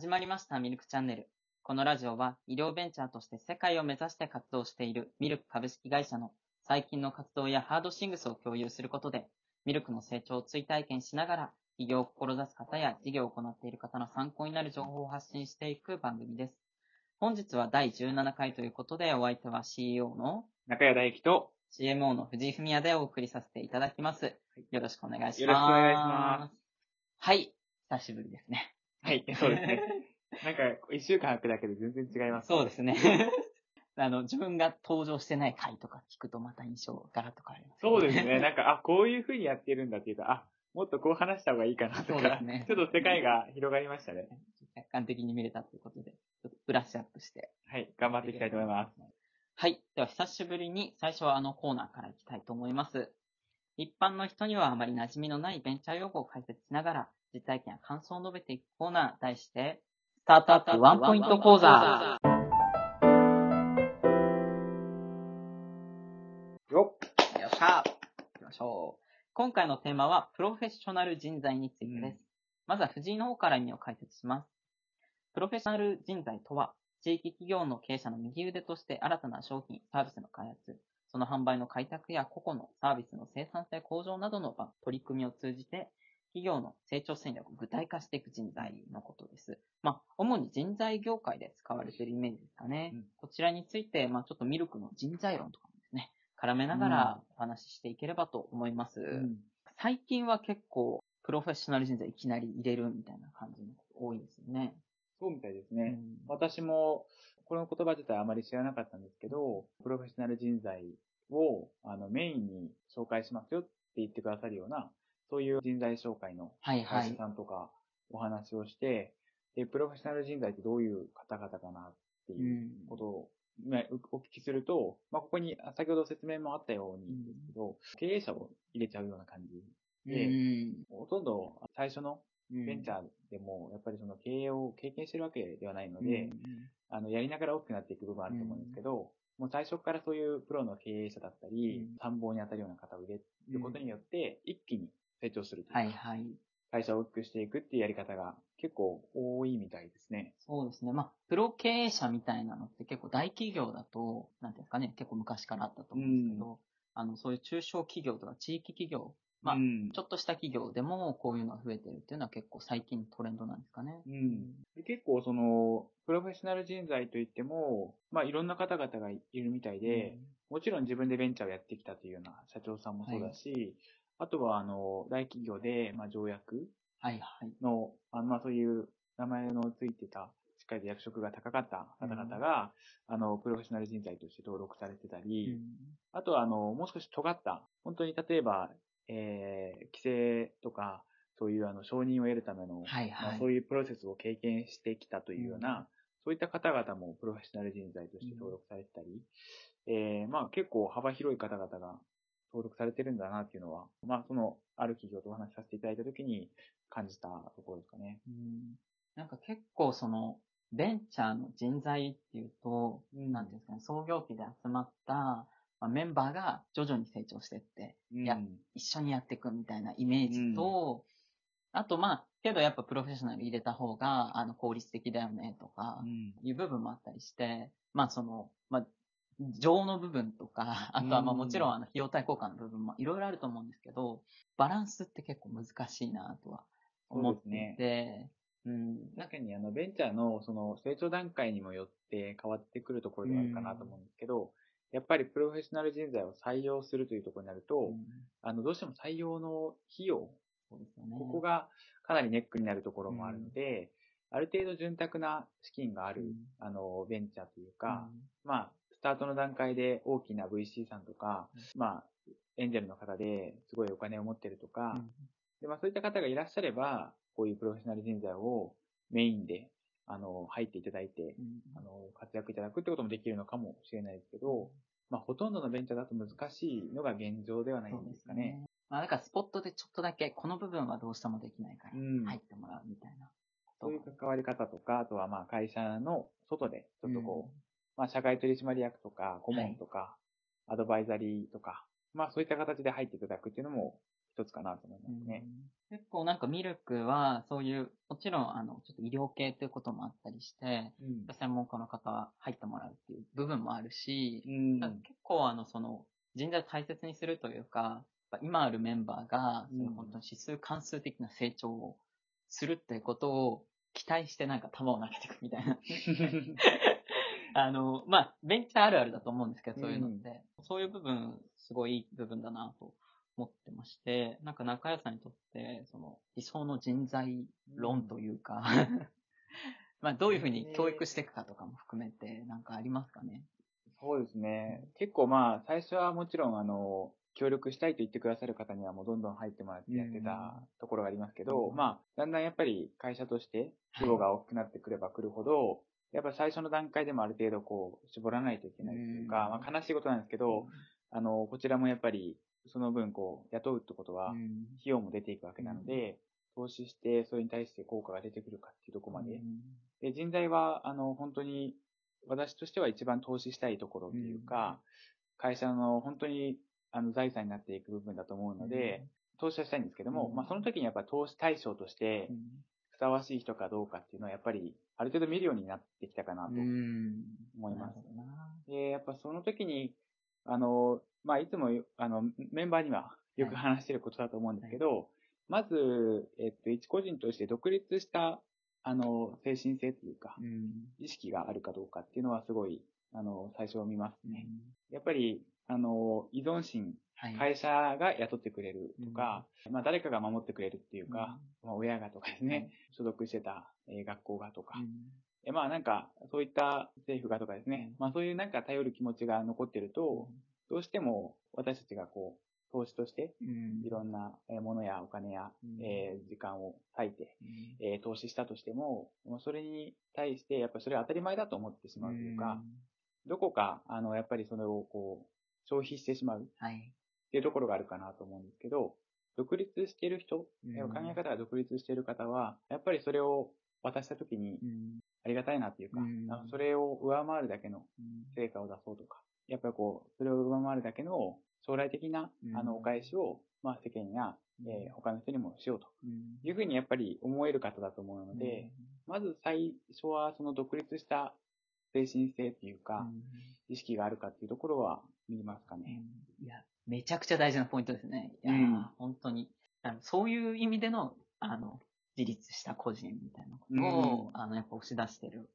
始まりましたミルクチャンネル。このラジオは医療ベンチャーとして世界を目指して活動しているミルク株式会社の最近の活動やハードシングスを共有することで、ミルクの成長を追体験しながら、起業を志す方や事業を行っている方の参考になる情報を発信していく番組です。本日は第17回ということで、お相手は CEO の中谷大樹と、CMO の藤井文也でお送りさせていただきます。よろしくお願いします。よろしくお願いします。はい。久しぶりですね。はい、そうですね。なんか、一週間空くだけで全然違います。そうですね。あの、自分が登場してない回とか聞くとまた印象ガラッと変わります、そうですね。なんか、あ、こういう風にやってるんだっていうと、あ、もっとこう話した方がいいかなとか、そうですね ちょっと世界が広がりましたね。客観的に見れたということで、ちょっとブラッシュアップして。はい、頑張っていきたいと思います。はい。では、久しぶりに最初はあのコーナーからいきたいと思います。一般の人にはあまり馴染みのないベンチャー用語を解説しながら、実体験や感想を述べていくコーナー、題して、スタートアップワンポイント講座。よっよっしゃ行きましょう。今回のテーマは、プロフェッショナル人材についてです。うんまずは藤井の方から意味を解説します。プロフェッショナル人材とは、地域企業の経営者の右腕として新たな商品、サービスの開発、その販売の開拓や個々のサービスの生産性向上などのま取り組みを通じて、企業の成長戦略を具体化していく人材のことです。まあ、主に人材業界で使われているイメージですかね。うんこちらについて、まあ、ちょっとミルクの人材論とかもですね、絡めながらお話ししていければと思います。うん最近は結構、プロフェッショナル人材いきなり入れるみたいな感じのこと多いですよね。そうみたいですね。うん私も、この言葉自体あまり知らなかったんですけど、プロフェッショナル人材をあのメインに紹介しますよって言ってくださるような、そういう人材紹介のはいはい。会社。さんとかお話をして、で、プロフェッショナル人材ってどういう方々かなっていうことを、まあおお聞きすると、まあ、ここにあ先ほど説明もあったようにですけど、経営者を入れちゃうような感じで、うん。ほとんど最初のうん。ベンチャーでも、やっぱりその経営を経験してるわけではないので、うんあの、やりながら大きくなっていく部分あると思うんですけど、もう最初からそういうプロの経営者だったり、うん。参謀に当たるような方を入れることによって、一気に成長するというか、はいはい。会社を大きくしていくっていうやり方が結構多いみたいですね。そうですね。まあ、プロ経営者みたいなのって結構大企業だと、なんていうんですかね、結構昔からあったと思うんですけど、あの、そういう中小企業とか地域企業、まあうんちょっとした企業でもこういうのが増えてるっていうのは結構最近トレンドなんですかね。うんで結構その、プロフェッショナル人材といっても、まあいろんな方々がいるみたいで、もちろん自分でベンチャーをやってきたというような社長さんもそうだし、あとはあの、大企業で、まあ条約はいはい。の、あのまあそういう名前のついてた、しっかりと役職が高かった方々が、あの、プロフェッショナル人材として登録されてたり、あとはあの、もう少し尖った、本当に例えば、えー、規制とか、そういうあの、承認を得るための、はいはい。まあ、そういうプロセスを経験してきたというような、うん。そういった方々もプロフェッショナル人材として登録されてたり、えー、まあ結構幅広い方々が登録されてるんだなっていうのは、まあその、ある企業とお話しさせていただいたときに感じたところですかね。うん。なんか結構その、ベンチャーの人材っていうと、うん。なんていうんですかね、創業期で集まった、まあ、メンバーが徐々に成長していって、うん。や一緒にやっていくみたいなイメージと、あとまあ、けどやっぱプロフェッショナル入れた方が、あの、効率的だよねとかう、ん。いう部分もあったりして、まあその、まあ、情の部分とか、あとはまあうん。もちろんあの、費用対効果の部分もいろいろあると思うんですけど、バランスって結構難しいなとは思っていて、うん。確かにあの、ベンチャーのその成長段階にもよって変わってくるところではあるかなと思うんですけど、やっぱりプロフェッショナル人材を採用するというところになると、うん。あの、どうしても採用の費用、そうですよね。ここがかなりネックになるところもあるので、ある程度潤沢な資金がある、うん。あの、ベンチャーというか、まあ、スタートの段階で大きな VC さんとか、まあ、エンジェルの方ですごいお金を持ってるとか、うん。で、まあそういった方がいらっしゃれば、こういうプロフェッショナル人材をメインで、あの、入っていただいて、うん。あの、活躍いただくってこともできるのかもしれないですけど、まあほとんどのベンチャーだと難しいのが現状ではないんですかね。。まあ、だからスポットでちょっとだけ、この部分はどうしてもできないから、うん。入ってもらうみたいな。ことそういう関わり方とか、あとはまあ会社の外で、ちょっとこう、うんまあ社会取締役とか、顧問とか、アドバイザリーとか、まあそういった形で入っていただくっていうのも一一つかなと思いますね。結構なんかミルクは、そういう、もちろん、あの、ちょっと医療系ということもあったりして、うん、専門家の方入ってもらうっていう部分もあるし、うん、結構あの、その、人材を大切にするというか、今あるメンバーが、その本当に指数関数的な成長をするってことを期待してなんか球を投げていくみたいな。あの、まあ、ベンチャーあるあるだと思うんですけど、そういうのって。うん、そういう部分、すごいいい部分だなと思ってまして、なんか中谷さんにとって、その理想の人材論というか、まあ、どういうふうに教育していくかとかも含めて、なんかありますかね？そうですね。結構まあ、最初はもちろん、あの、協力したいと言ってくださる方にはもうどんどん入ってもらってやってたところがありますけど、うん、まあ、だんだんやっぱり会社として規模が大きくなってくればくるほど、やっぱ最初の段階でもある程度こう、絞らないといけないというか、まあ悲しいことなんですけど、あの、こちらもやっぱりその分こう、雇うってことは、費用も出ていくわけなので、投資して、それに対して効果が出てくるかっていうところまで。で、人材は、あの、本当に、私としては一番投資したいところっていうか、会社の本当に、あの、財産になっていく部分だと思うので、投資はしたいんですけども、まあ、その時にやっぱ投資対象として、ふさわしい人かどうかっていうのは、やっぱり、ある程度見るようになってきたかなと思います。で、やっぱその時に、あの、まあ、いつも、あの、メンバーにはよく話してることだと思うんですけど、はい、まず、えっと、一個人として独立した、あの、精神性というか、うん、意識があるかどうかっていうのはすごい、あの、最初見ますね。うん、やっぱり、あの、依存心、はい、会社が雇ってくれるとか、うん、まあ誰かが守ってくれるっていうか、まあ親がとかですね、はい、所属してた、えー、学校がとか、えまあなんか、そういった政府がとかですね、まあそういうなんか頼る気持ちが残ってると、どうしても私たちがこう、投資として、いろんなものやお金や、え時間を割いて、え投資したとしても、それに対して、やっぱりそれは当たり前だと思ってしまうというか、どこか、あの、やっぱりそれをこう、消費してしまうっていうところがあるかなと思うんですけど、独立している人、考え方が独立している方は、やっぱりそれを渡したときに、ありがたいなっていうか、それを上回るだけの成果を出そうとか、やっぱりこう、それを上回るだけの将来的な、あの、お返しを、まあ、世間や、えー、他の人にもしようというふうにやっぱり思える方だと思うので、まず最初はその独立した精神性っていうか、意識があるかっていうところは見ますかね。いや、めちゃくちゃ大事なポイントですね。いや、うん、本当に。あのそういう意味での、あの、自立した個人みたいなことを、うん、あの、やっぱ押し出してる。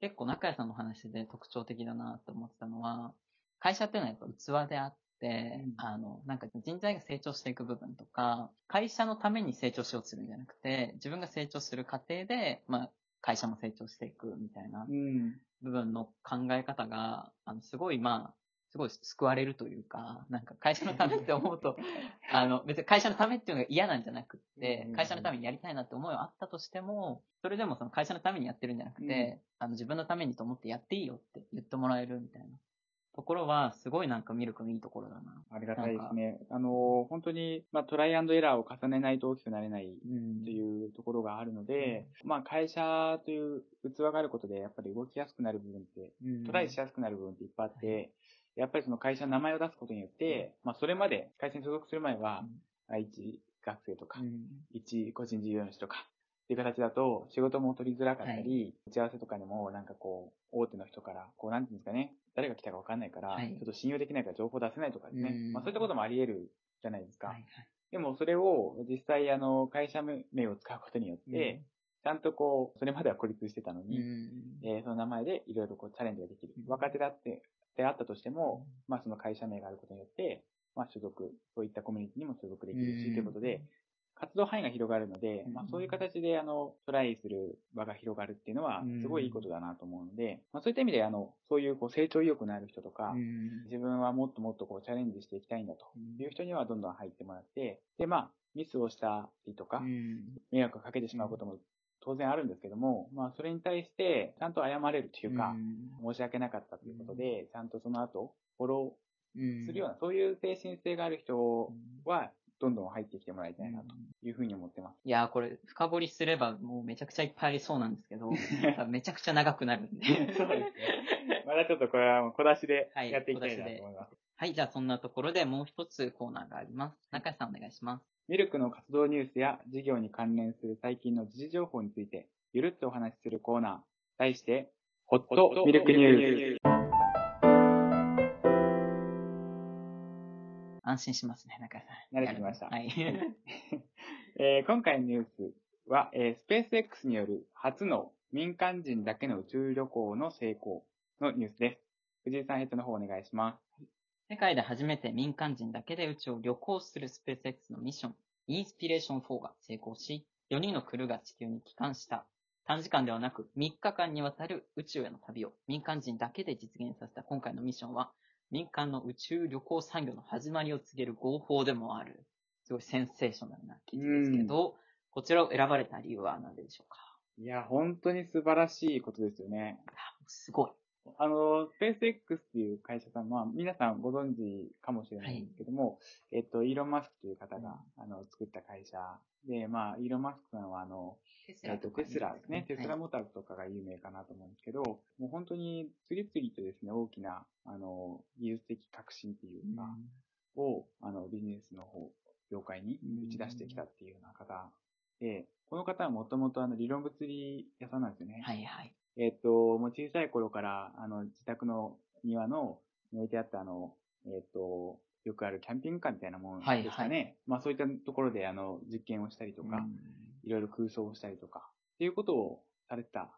結構中谷さんの話で特徴的だなって思ってたのは、会社っていうのはやっぱ器であって、うん、あの、なんか人材が成長していく部分とか、会社のために成長しようとするんじゃなくて、自分が成長する過程で、まあ、会社も成長していくみたいな部分の考え方が、あの、すごい、まあ、すごい救われるというか、なんか会社のためって思うと、あの、別に会社のためっていうのが嫌なんじゃなくて、会社のためにやりたいなって思いはあったとしても、それでもその会社のためにやってるんじゃなくて、あの自分のためにと思ってやっていいよって言ってもらえるみたいなところは、すごいなんかミルクのいいところだな。ありがたいですね。あの、本当に、まあ、トライアンドエラーを重ねないと大きくなれないっていうところがあるので、うん、まあ、会社という器があることで、やっぱり動きやすくなる部分って、うん、トライしやすくなる部分っていっぱいあって、やっぱりその会社の名前を出すことによって、まあ、それまで、会社に所属する前は、うん、一学生とか、一個人事業主とか、っていう形だと、仕事も取りづらかったり、はい、打ち合わせとかでも、なんかこう、大手の人から、こう、なんていうんですかね、誰が来たかわかんないから、はい、ちょっと信用できないから情報出せないとかですね。まあそういったこともあり得るじゃないですか。はいはい、でもそれを実際あの会社名を使うことによって、ちゃんとこう、それまでは孤立してたのに、えー、その名前でいろいろこうチャレンジができる。若手だって、であったとしても、まあその会社名があることによって、まあ所属、そういったコミュニティにも所属できるし、ということで、活動範囲が広がるので、まあそういう形であの、トライする場が広がるっていうのは、すごいいいことだなと思うので、まあそういった意味であの、そういうこう成長意欲のある人とか、自分はもっともっとこうチャレンジしていきたいんだという人にはどんどん入ってもらって、でまあ、ミスをしたりとか、迷惑をかけてしまうことも当然あるんですけども、まあそれに対して、ちゃんと謝れるというか、申し訳なかったということで、ちゃんとその後、フォローするような、そういう精神性がある人は、どんどん入ってきてもらいたいなというふうに思ってます。いやー、これ、深掘りすればもうめちゃくちゃいっぱいありそうなんですけど、めちゃくちゃ長くなるんで。そうですね。まだちょっとこれはもう小出しでやっていきたいなと思います。はい、じゃあそんなところでもう一つコーナーがあります。中井さんお願いします。ミルクの活動ニュースや事業に関連する最近の時事情報について、ゆるっとお話しするコーナー。題して、ホットミルクニュース。安心しますね、中井さん。慣れてきました。はい。えー、今回のニュースは、えー、スペース X による初の民間人だけの宇宙旅行の成功のニュースです。藤井さん、ヘッドの方お願いします。世界で初めて民間人だけで宇宙を旅行するスペース X のミッション、インスピレーション4が成功し、4人のクルーが地球に帰還した。短時間ではなく3日間にわたる宇宙への旅を民間人だけで実現させた。今回のミッションは、民間の宇宙旅行産業の始まりを告げる合法でもある、すごいセンセーショナルな記事ですけど、こちらを選ばれた理由は何でしょうか？いや、本当に素晴らしいことですよね。すごい。あの、スペース X っていう会社さんは、皆さんご存知かもしれないんですけども、はい、えっと、イーロン・マスクという方が、あの、作った会社。で、まあ、イーロン・マスクさんは、あの、テスラ、えっと、テスラですね。テスラモーターズとかが有名かなと思うんですけど、はい、もう本当に次々とですね、大きな、あの、技術的革新っていうか、うん、を、あの、ビジネスの方、業界に打ち出してきたっていうような方で、この方はもともとあの、理論物理屋さんなんですよね。はいはい。えっ、と、もう小さい頃から、あの、自宅の庭の、置いてあったあの、えっ、と、よくあるキャンピングカーみたいなものですかね。はいはい、まあそういったところで、あの、実験をしたりとか、いろいろ空想をしたりとか、っていうことをされてたっ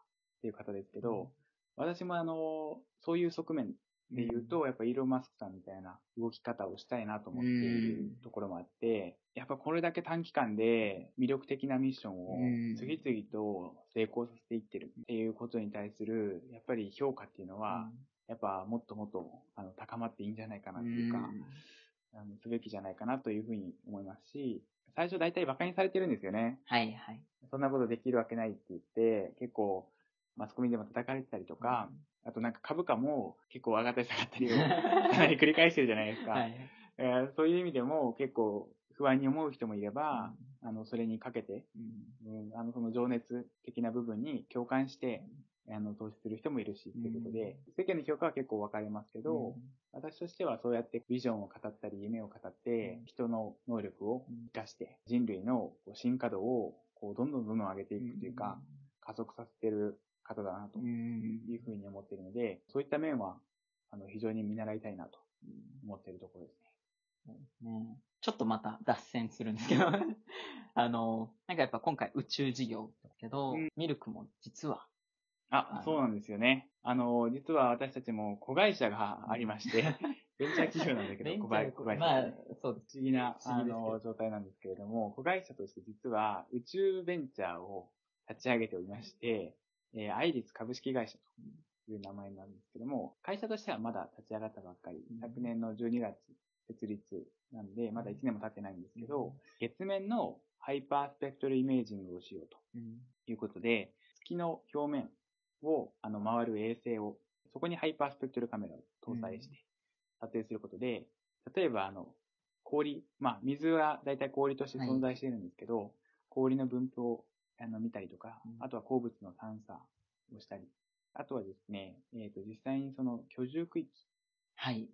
ていう方ですけど、私もあの、そういう側面で言うと、やっぱイーロン・マスクさんみたいな動き方をしたいなと思っているところもあって、やっぱこれだけ短期間で魅力的なミッションを次々と成功させていってるっていうことに対する、やっぱり評価っていうのは、やっぱもっともっとあの高まっていいんじゃないかなっていうか、あのすべきじゃないかなというふうに思いますし、最初大体馬鹿にされてるんですよね。はいはい。そんなことできるわけないって言って、結構マスコミでも叩かれてたりとか、あとなんか株価も結構上がったり下がったりをかなり繰り返してるじゃないですか。はい、えー、そういう意味でも結構不安に思う人もいれば、うん、あの、それにかけて、うん、あの、その情熱的な部分に共感して、あの、投資する人もいるし、ということで、世間の評価は結構分かれますけど、私としてはそうやってビジョンを語ったり、夢を語って、人の能力を活かして、人類の進化度を、こう、どんどんどんどん上げていくというか、加速させてる方だなというふうに思っているので、そういった面は、あの、非常に見習いたいなと思っているところですね。そうですね。ちょっとまた脱線するんですけど あの、なんかやっぱ今回宇宙事業ですけど、うん、ミルクも実は。あ、そうなんですよね。あの、実は私たちも子会社がありまして、ベンチャー企業なんだけど、子会社。まあ、そうです。不思議な、あの、状態なんですけれども、子会社として実は宇宙ベンチャーを立ち上げておりまして、えー、アイリス株式会社という名前なんですけども、会社としてはまだ立ち上がったばっかり、昨年の12月設立なんで、まだ1年も経ってないんですけど、月面のハイパースペクトルイメージングをしようということで、月の表面をあの回る衛星を、そこにハイパースペクトルカメラを搭載して撮影することで、例えばあの、氷、まあ水は大体氷として存在しているんですけど、はい、氷の分布をあの見たりとか、あとは鉱物の探査をしたり、あとはですね、えっ、ー、と、実際にその居住区域。はい。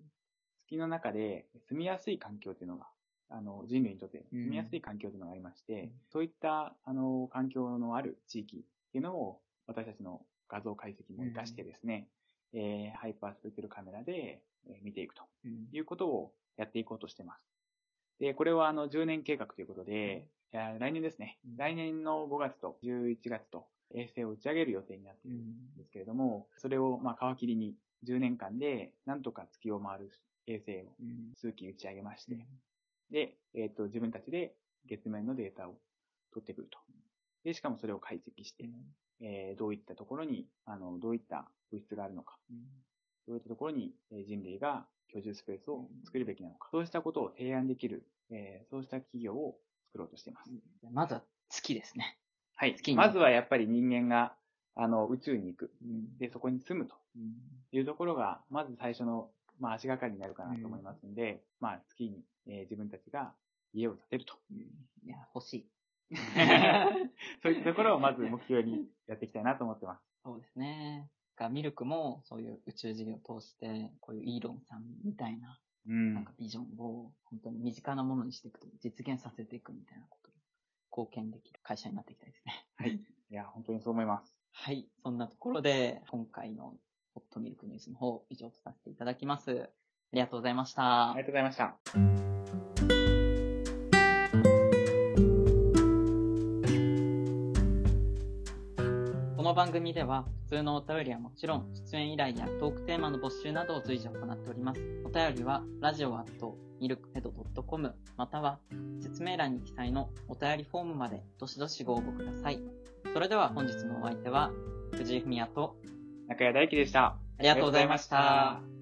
月の中で住みやすい環境っていうのが、あの、人類にとって住みやすい環境というのがありまして、うん、そういった、あの、環境のある地域っていうのを、私たちの画像解析も活かしてですね、うん、えー、ハイパースペクルカメラで見ていくということをやっていこうとしてます。で、これはあの10年計画ということで、来年ですね、来年の5月と11月と衛星を打ち上げる予定になっているんですけれども、それをまあ皮切りに10年間でなんとか月を回る衛星を数機打ち上げまして、で、えっ、ー、と、自分たちで月面のデータを取ってくると。で、しかもそれを解析して、えー、どういったところに、あの、どういった物質があるのか、どういったところに人類が居住スペースを作るべきなのか、そうしたことを提案できる、えー、そうした企業を作ろうとしています。まずは月ですね。はい。まずはやっぱり人間が、あの、宇宙に行く。で、そこに住むというところが、まず最初の、まあ、足がかりになるかなと思いますので、うん、まあ、月に、えー、自分たちが家を建てると。いや、欲しい。そういったところをまず目標にやっていきたいなと思ってます。そうですね。が、ミルクもそういう宇宙事業を通して、こういうイーロンさんみたいなうん。なんかビジョンを本当に身近なものにしていくと実現させていくみたいなことに貢献できる会社になっていきたいですね。いや、本当にそう思います。はい。そんなところで、今回のホットミルクニュースの方、以上とさせていただきます。ありがとうございました。ありがとうございました。の番組では、普通のお便りはもちろん、出演依頼やトークテーマの募集などを随時行っております。お便りは、ラジオアットミルクペド .com または、説明欄に記載のお便りフォームまで、どしどしご応募ください。それでは本日のお相手は、藤井文也と、中谷大輝でした。ありがとうございました。